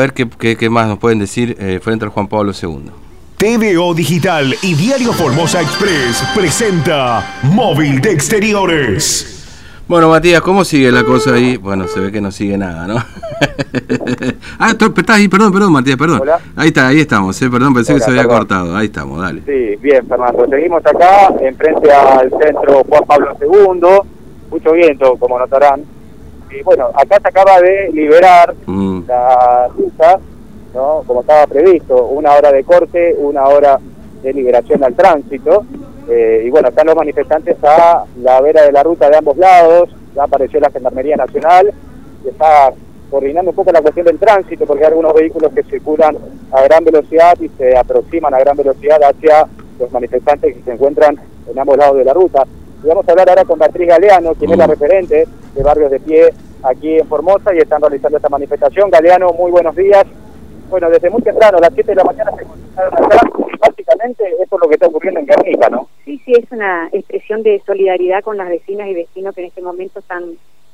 A ver qué, qué- qué más nos pueden decir eh, frente al Juan Pablo II. TVO Digital y Diario Formosa Express presenta Móvil de Exteriores. Bueno, Matías, ¿cómo sigue la cosa ahí? Bueno, se ve que no sigue nada, ¿no? ah, tú- estás ahí, perdón, perdón, Matías, perdón. Hola. Ahí está, ahí estamos, eh, perdón, pensé Hola, que se había perdón. cortado. Ahí estamos, dale. Sí, bien, Fernando. Seguimos acá, enfrente al centro Juan Pablo II. Mucho viento, como notarán. Y bueno, acá se acaba de liberar Mm, la ruta, ¿no? Como estaba previsto, una hora de corte, una hora de liberación al tránsito. Eh, y bueno, están los manifestantes a la vera de la ruta de ambos lados. Ya apareció la Gendarmería Nacional y está coordinando un poco la cuestión del tránsito porque hay algunos vehículos que circulan a gran velocidad y se aproximan a gran velocidad hacia los manifestantes que se encuentran en ambos lados de la ruta. Y vamos a hablar ahora con Beatriz Galeano, quien es la Mm. referente de Barrios de Pie aquí en Formosa y están realizando esta manifestación. Galeano, muy buenos días. Bueno, desde muy temprano, a las 7 de la mañana se concentraron acá. Básicamente, eso es lo que está ocurriendo en Guernica, ¿no? Sí, sí, es una expresión de solidaridad con las vecinas y vecinos que en este momento están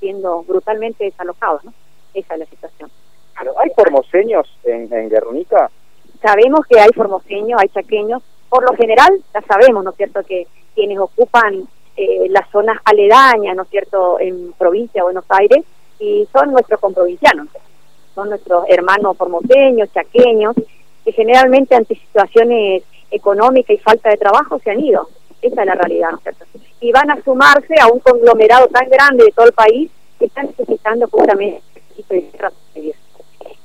siendo brutalmente desalojados, ¿no? Esa es la situación. Pero, ¿Hay formoseños en, en Guernica? Sabemos que hay formoseños, hay chaqueños, por lo general ya sabemos, ¿no es cierto?, que quienes ocupan eh, las zonas aledañas, ¿no es cierto?, en provincia de Buenos Aires, y son nuestros comprovincianos, son nuestros hermanos formoseños, chaqueños, que generalmente ante situaciones económicas y falta de trabajo se han ido. Esa es la realidad, ¿no es cierto? Y van a sumarse a un conglomerado tan grande de todo el país que están necesitando justamente este.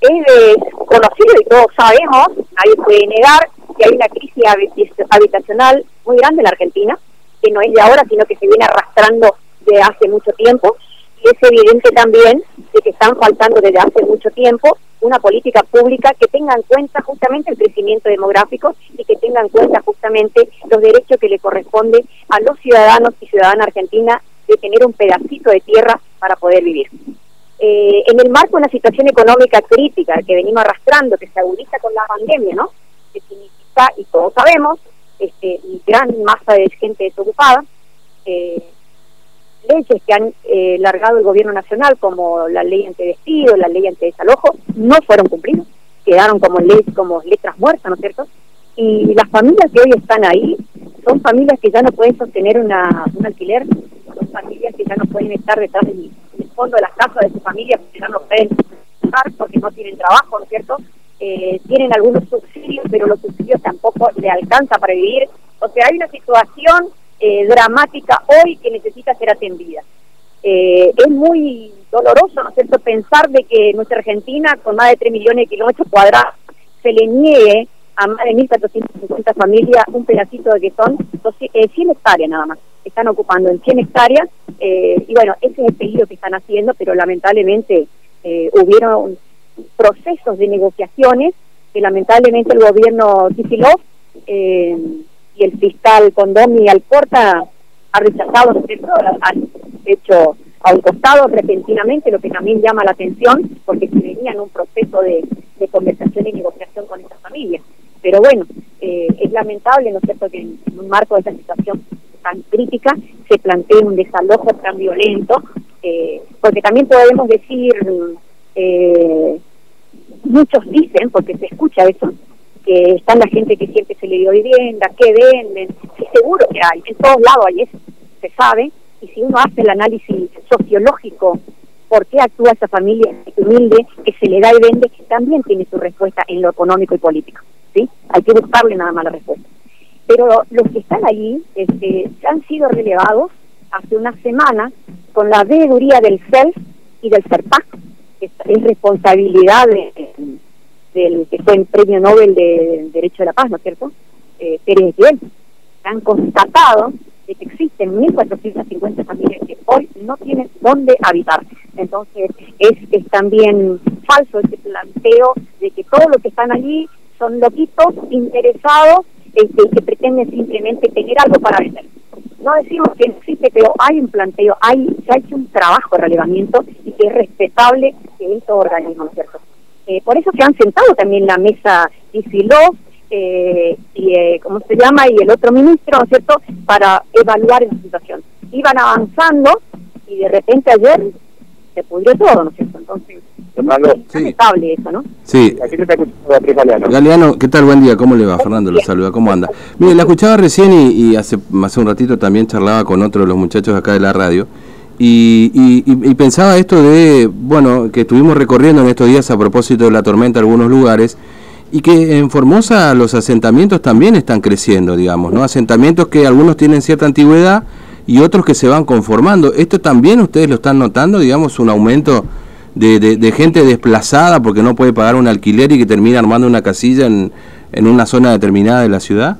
Es conocido y todos sabemos, nadie puede negar que hay una crisis habi- habitacional muy grande en la Argentina, que no es de ahora, sino que se viene arrastrando de hace mucho tiempo. Y es evidente también de que están faltando desde hace mucho tiempo una política pública que tenga en cuenta justamente el crecimiento demográfico y que tenga en cuenta justamente los derechos que le corresponde a los ciudadanos y ciudadanas argentinas de tener un pedacito de tierra para poder vivir. Eh, en el marco de una situación económica crítica que venimos arrastrando, que se agudiza con la pandemia, ¿no? Que significa, y todos sabemos, este, gran masa de gente desocupada, eh, leyes que han eh, largado el gobierno nacional, como la ley antidespido, la ley antidesalojo, no fueron cumplidas, quedaron como leyes, como letras muertas, ¿no es cierto? Y las familias que hoy están ahí son familias que ya no pueden sostener una, un alquiler, son familias que ya no pueden estar detrás del, fondo de las casas de su familia porque ya no pueden trabajar, porque no tienen trabajo, ¿no es cierto? Eh, tienen algunos pero los subsidios tampoco le alcanza para vivir. O sea, hay una situación eh, dramática hoy que necesita ser atendida. Eh, es muy doloroso, ¿no es cierto?, pensar de que nuestra Argentina, con más de 3 millones de kilómetros cuadrados, se le niegue a más de 1.450 familias un pedacito de que son 200, eh, 100 hectáreas nada más. Están ocupando en 100 hectáreas eh, y bueno, ese es el pedido que están haciendo, pero lamentablemente eh, hubieron procesos de negociaciones que lamentablemente el gobierno Kicillof eh, y el fiscal Condomi Alcorta ha rechazado, han hecho a un costado repentinamente, lo que también llama la atención, porque se venía en un proceso de, conversación y negociación con estas familias. Pero bueno, eh, es lamentable, ¿no es cierto?, que en, en un marco de esta situación tan crítica se plantee un desalojo tan violento, eh, porque también podemos decir, eh, muchos dicen, porque se escucha eso, que están la gente que siempre se le dio vivienda, que venden, sí, seguro que hay, en todos lados hay eso, se sabe, y si uno hace el análisis sociológico, por qué actúa esa familia humilde que se le da y vende, también tiene su respuesta en lo económico y político, ¿sí? Hay que buscarle nada más la respuesta. Pero los que están allí este, han sido relevados hace una semana con la veeduría del CELF y del CERPAC, que es, es responsabilidad de, del que fue el premio Nobel de Derecho de la Paz, ¿no es cierto? Eh, Pérez Esquivel. Han constatado de que existen 1.450 familias que hoy no tienen dónde habitar. Entonces, es, es también falso ese planteo de que todos los que están allí son loquitos interesados este, que pretenden simplemente tener algo para vender. No decimos que existe, pero hay un planteo, hay, se ha hecho un trabajo de relevamiento y que es respetable de estos organismos, ¿no es cierto? Eh, por eso se han sentado también la mesa Isilov eh, y, eh, ¿cómo se llama? Y el otro ministro, ¿no es cierto?, para evaluar esa situación. Iban avanzando y de repente ayer se pudrió todo, ¿no es cierto? Entonces, Fernando. lamentable eso, ¿no? Sí. Galeano. Galeano, ¿qué tal? Buen día, ¿cómo le va? Fernando lo saluda, ¿cómo anda? Mire, la escuchaba recién y, y hace, hace un ratito también charlaba con otro de los muchachos acá de la radio y, y- y- y pensaba esto de, bueno, que estuvimos recorriendo en estos días a propósito de la tormenta algunos lugares y que en Formosa los asentamientos también están creciendo, digamos, ¿no? Asentamientos que algunos tienen cierta antigüedad y otros que se van conformando. ¿Esto también ustedes lo están notando, digamos, un aumento de, de- de gente desplazada porque no puede pagar un alquiler y que termina armando una casilla en, en una zona determinada de la ciudad?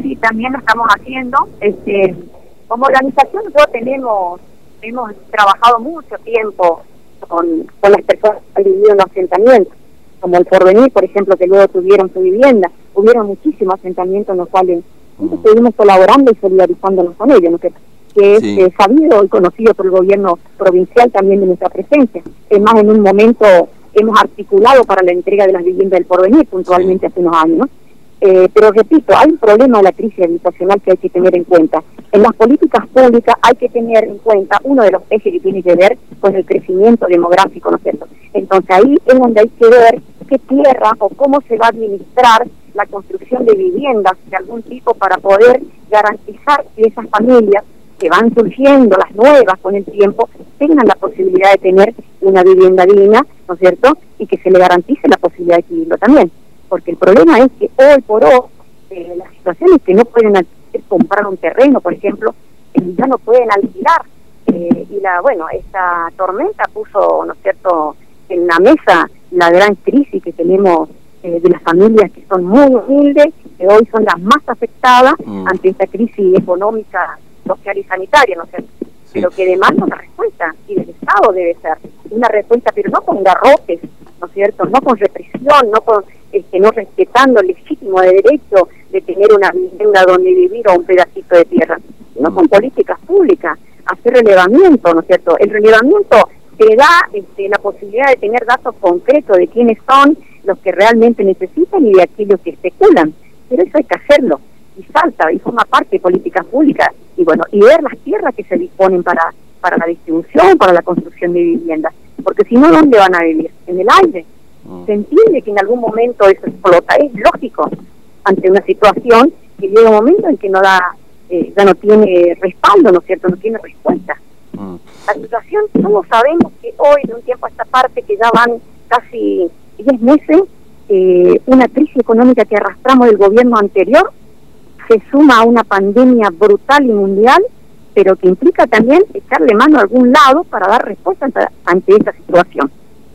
Sí, también lo estamos haciendo. Este, como organización nosotros tenemos, hemos trabajado mucho tiempo con, con las personas que han vivido en los asentamientos, como el Porvenir, por ejemplo, que luego tuvieron su vivienda. Hubieron muchísimos asentamientos en los cuales nosotros estuvimos colaborando y solidarizándonos con ellos, ¿no? Que, es Sí. eh, sabido y conocido por el gobierno provincial también de nuestra presencia. Es más, en un momento hemos articulado para la entrega de las viviendas del Porvenir, puntualmente hace unos años, ¿no? Eh, pero repito, hay un problema de la crisis habitacional que hay que tener en cuenta. En las políticas públicas hay que tener en cuenta uno de los ejes que tiene que ver con el crecimiento demográfico, ¿no es cierto? Entonces ahí es donde hay que ver qué tierra o cómo se va a administrar la construcción de viviendas de algún tipo para poder garantizar que esas familias que van surgiendo, las nuevas con el tiempo, tengan la posibilidad de tener una vivienda digna, ¿no es cierto? Y que se le garantice la posibilidad de adquirirlo también porque el problema es que hoy por hoy eh, las situaciones que no pueden comprar un terreno, por ejemplo, eh, ya no pueden alquilar. Eh, y la bueno, esta tormenta puso, ¿no es cierto?, en la mesa la gran crisis que tenemos eh, de las familias que son muy humildes, que hoy son las más afectadas Mm. ante esta crisis económica, social y sanitaria, ¿no es cierto? Sí. Pero que demanda una respuesta, y del Estado debe ser una respuesta, pero no con garrotes, ¿no es cierto? No con represión, no con este, no respetando el legítimo derecho de tener una vivienda donde vivir o un pedacito de tierra, sino con políticas públicas, hacer relevamiento, ¿no es cierto? El relevamiento te da este, la posibilidad de tener datos concretos de quiénes son los que realmente necesitan y de aquellos que especulan, pero eso hay que hacerlo y salta y forma parte de políticas públicas y bueno y ver las tierras que se disponen para para la distribución para la construcción de viviendas porque si no dónde van a vivir en el aire. Mm. se entiende que en algún momento eso explota. Es lógico ante una situación que llega un momento en que no da eh, ya no tiene respaldo no es cierto no tiene respuesta. Mm. la situación todos sabemos que hoy de un tiempo a esta parte que ya van casi 10 meses eh, una crisis económica que arrastramos del gobierno anterior se suma a una pandemia brutal y mundial, pero que implica también echarle mano a algún lado para dar respuesta ante, ante esta situación.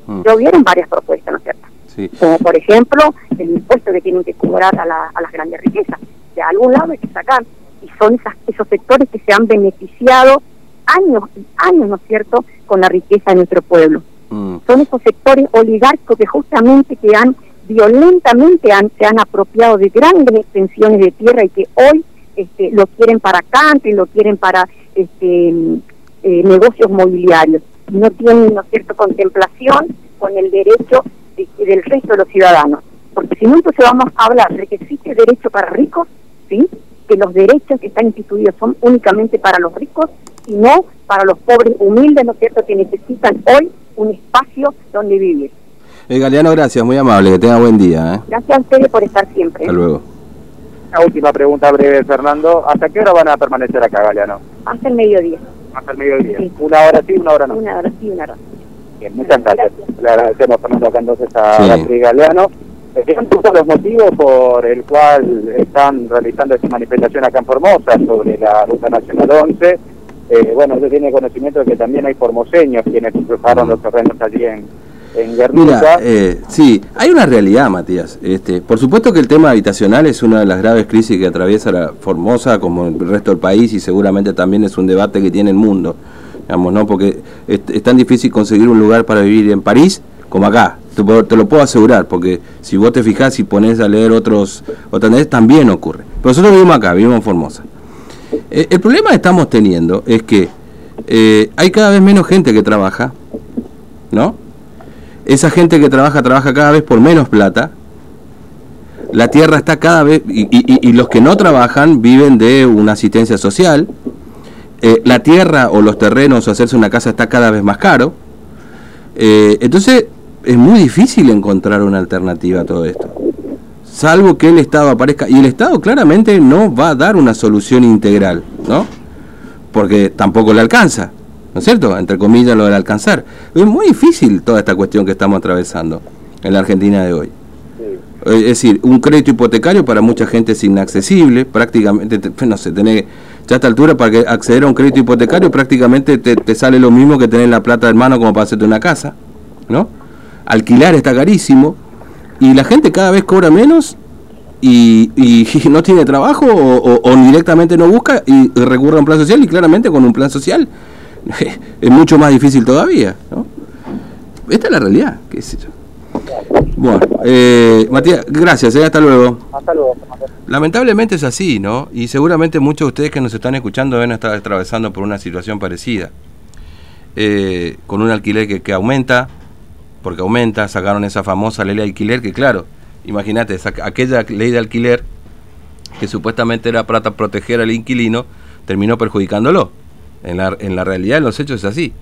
Mm. Ya hubieron varias propuestas, ¿no es cierto? Sí. Como por ejemplo el impuesto que tienen que cobrar a, la- a las grandes riquezas. De algún lado hay que sacar. Y son esas, esos sectores que se han beneficiado años y años, ¿no es cierto?, con la riqueza de nuestro pueblo Mm. son esos sectores oligárquicos que justamente que han violentamente han, se han apropiado de grandes extensiones de tierra y que hoy este, lo quieren para country, lo quieren para este, eh, negocios mobiliarios. No tienen, ¿no cierto?, contemplación con el derecho de- del resto de los ciudadanos. Porque si no, entonces vamos a hablar de que existe derecho para ricos, ¿sí?, que los derechos que están instituidos son únicamente para los ricos y no para los pobres humildes, ¿no es cierto?, que necesitan hoy un espacio donde vivir. Eh, Galeano, gracias, muy amable, que tenga buen día. ¿eh? Gracias a ustedes por estar siempre. Hasta luego. Una última pregunta breve, Fernando. ¿Hasta qué hora van a permanecer acá, Galeano? Hasta el mediodía. Hasta el mediodía. Sí. Una hora sí, una hora no. Una hora sí, una hora. Bien, muchas gracias. Gracias. Le agradecemos, Fernando, acá entonces a Sí. Beatriz Galeano. ¿Cuáles son los motivos por el cual están realizando esta manifestación acá en Formosa sobre la Ruta Nacional 11? Eh, bueno, usted tiene conocimiento de que también hay formoseños quienes cruzaron los terrenos allí en, en Guernica. Mira, eh, sí, hay una realidad, Matías. Este, por supuesto que el tema habitacional es una de las graves crisis que atraviesa la Formosa, como el resto del país, y seguramente también es un debate que tiene el mundo. Digamos, ¿no? Porque es, tan difícil conseguir un lugar para vivir en París como acá. Te, lo puedo asegurar, porque si vos te fijás y pones a leer otros, leyes, también ocurre. Pero nosotros vivimos acá, vivimos en Formosa. Eh, el problema que estamos teniendo es que eh, hay cada vez menos gente que trabaja, ¿no? Esa gente que trabaja, trabaja cada vez por menos plata. La tierra está cada vez... Y, y- los que no trabajan viven de una asistencia social. Eh, la tierra o los terrenos o hacerse una casa está cada vez más caro. Eh, entonces, es muy difícil encontrar una alternativa a todo esto. Salvo que el Estado aparezca. Y el Estado claramente no va a dar una solución integral, ¿no? Porque tampoco le alcanza, ¿no es cierto? Entre comillas, lo del alcanzar. Es muy difícil toda esta cuestión que estamos atravesando en la Argentina de hoy. Es decir, un crédito hipotecario para mucha gente es inaccesible, prácticamente, no sé, tener, ya a esta altura para acceder a un crédito hipotecario prácticamente te, te, sale lo mismo que tener la plata en mano como para hacerte una casa, ¿no? Alquilar está carísimo y la gente cada vez cobra menos y, y, no tiene trabajo o, o, directamente no busca y recurre a un plan social y claramente con un plan social es mucho más difícil todavía, ¿no? Esta es la realidad, qué sé yo. Bueno, eh, Matías, gracias, eh, hasta luego. Hasta luego. Lamentablemente es así, ¿no? Y seguramente muchos de ustedes que nos están escuchando deben estar atravesando por una situación parecida. Eh, con un alquiler que, que, aumenta, porque aumenta, sacaron esa famosa ley de alquiler que claro, imagínate, aquella ley de alquiler que supuestamente era para proteger al inquilino, terminó perjudicándolo. En la, en la realidad, en los hechos es así.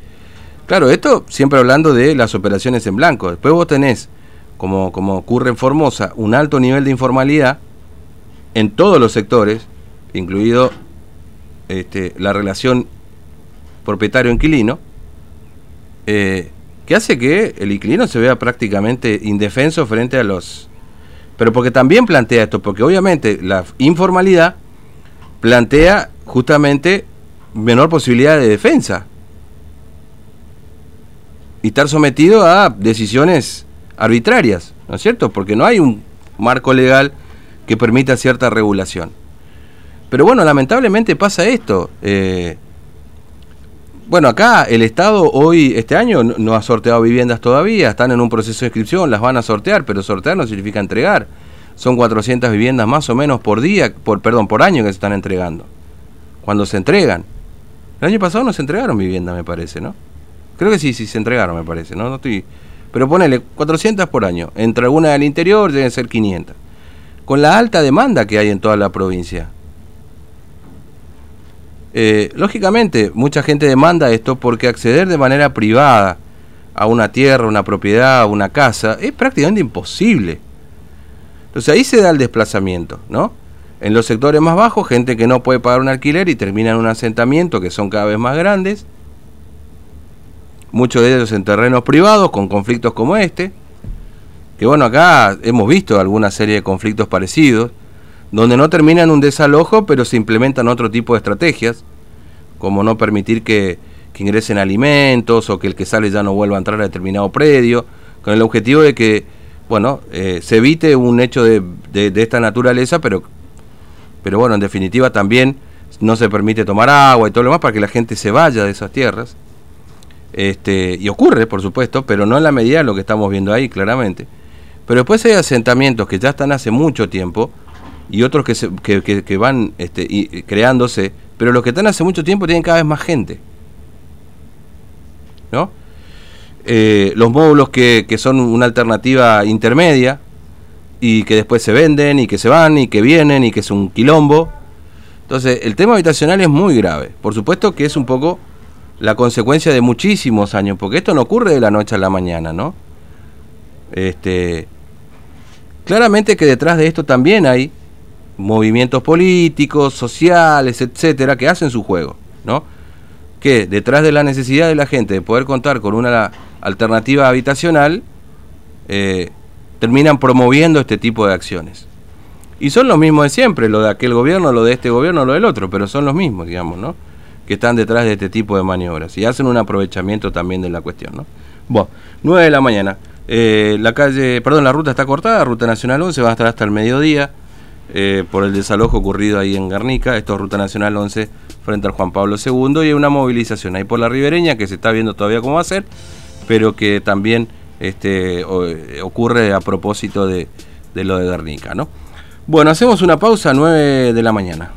Claro, esto siempre hablando de las operaciones en blanco. Después vos tenés, como, como ocurre en Formosa, un alto nivel de informalidad en todos los sectores, incluido este, la relación propietario-inquilino, eh, que hace que el inquilino se vea prácticamente indefenso frente a los... Pero porque también plantea esto, porque obviamente la informalidad plantea justamente menor posibilidad de defensa y estar sometido a decisiones arbitrarias, ¿no es cierto? Porque no hay un marco legal que permita cierta regulación. Pero bueno, lamentablemente pasa esto. Eh, bueno, acá el Estado hoy, este año, no ha sorteado viviendas todavía, están en un proceso de inscripción, las van a sortear, pero sortear no significa entregar. Son 400 viviendas más o menos por día, por, perdón, por año que se están entregando. Cuando se entregan. El año pasado no se entregaron viviendas, me parece, ¿no? Creo que sí, sí se entregaron, me parece, ¿no? no estoy... Pero ponele 400 por año. Entre algunas del interior deben ser 500. Con la alta demanda que hay en toda la provincia. Eh, lógicamente, mucha gente demanda esto porque acceder de manera privada a una tierra, una propiedad, una casa, es prácticamente imposible. Entonces ahí se da el desplazamiento, ¿no? En los sectores más bajos, gente que no puede pagar un alquiler y termina en un asentamiento que son cada vez más grandes. Muchos de ellos en terrenos privados, con conflictos como este, que bueno, acá hemos visto alguna serie de conflictos parecidos, donde no terminan un desalojo, pero se implementan otro tipo de estrategias, como no permitir que, ingresen alimentos o que el que sale ya no vuelva a entrar a determinado predio, con el objetivo de que, bueno, eh, se evite un hecho de, de, de, esta naturaleza, pero, pero bueno, en definitiva también no se permite tomar agua y todo lo demás para que la gente se vaya de esas tierras. Este, y ocurre, por supuesto, pero no en la medida de lo que estamos viendo ahí, claramente. Pero después hay asentamientos que ya están hace mucho tiempo y otros que, se, que, que, van este, y, creándose, pero los que están hace mucho tiempo tienen cada vez más gente. ¿No? Eh, los módulos que, que son una alternativa intermedia y que después se venden y que se van y que vienen y que es un quilombo. Entonces, el tema habitacional es muy grave. Por supuesto que es un poco la consecuencia de muchísimos años, porque esto no ocurre de la noche a la mañana, ¿no? Este, claramente que detrás de esto también hay movimientos políticos, sociales, etcétera, que hacen su juego, ¿no? Que detrás de la necesidad de la gente de poder contar con una alternativa habitacional, eh, terminan promoviendo este tipo de acciones. Y son los mismos de siempre, lo de aquel gobierno, lo de este gobierno, lo del otro, pero son los mismos, digamos, ¿no? que están detrás de este tipo de maniobras y hacen un aprovechamiento también de la cuestión. ¿no? Bueno, 9 de la mañana. Eh, la calle, perdón, la ruta está cortada, Ruta Nacional 11 va a estar hasta el mediodía eh, por el desalojo ocurrido ahí en Garnica. Esto es Ruta Nacional 11 frente al Juan Pablo II y hay una movilización ahí por la ribereña que se está viendo todavía cómo va a ser, pero que también este, ocurre a propósito de, lo de Garnica. ¿no? Bueno, hacemos una pausa a 9 de la mañana.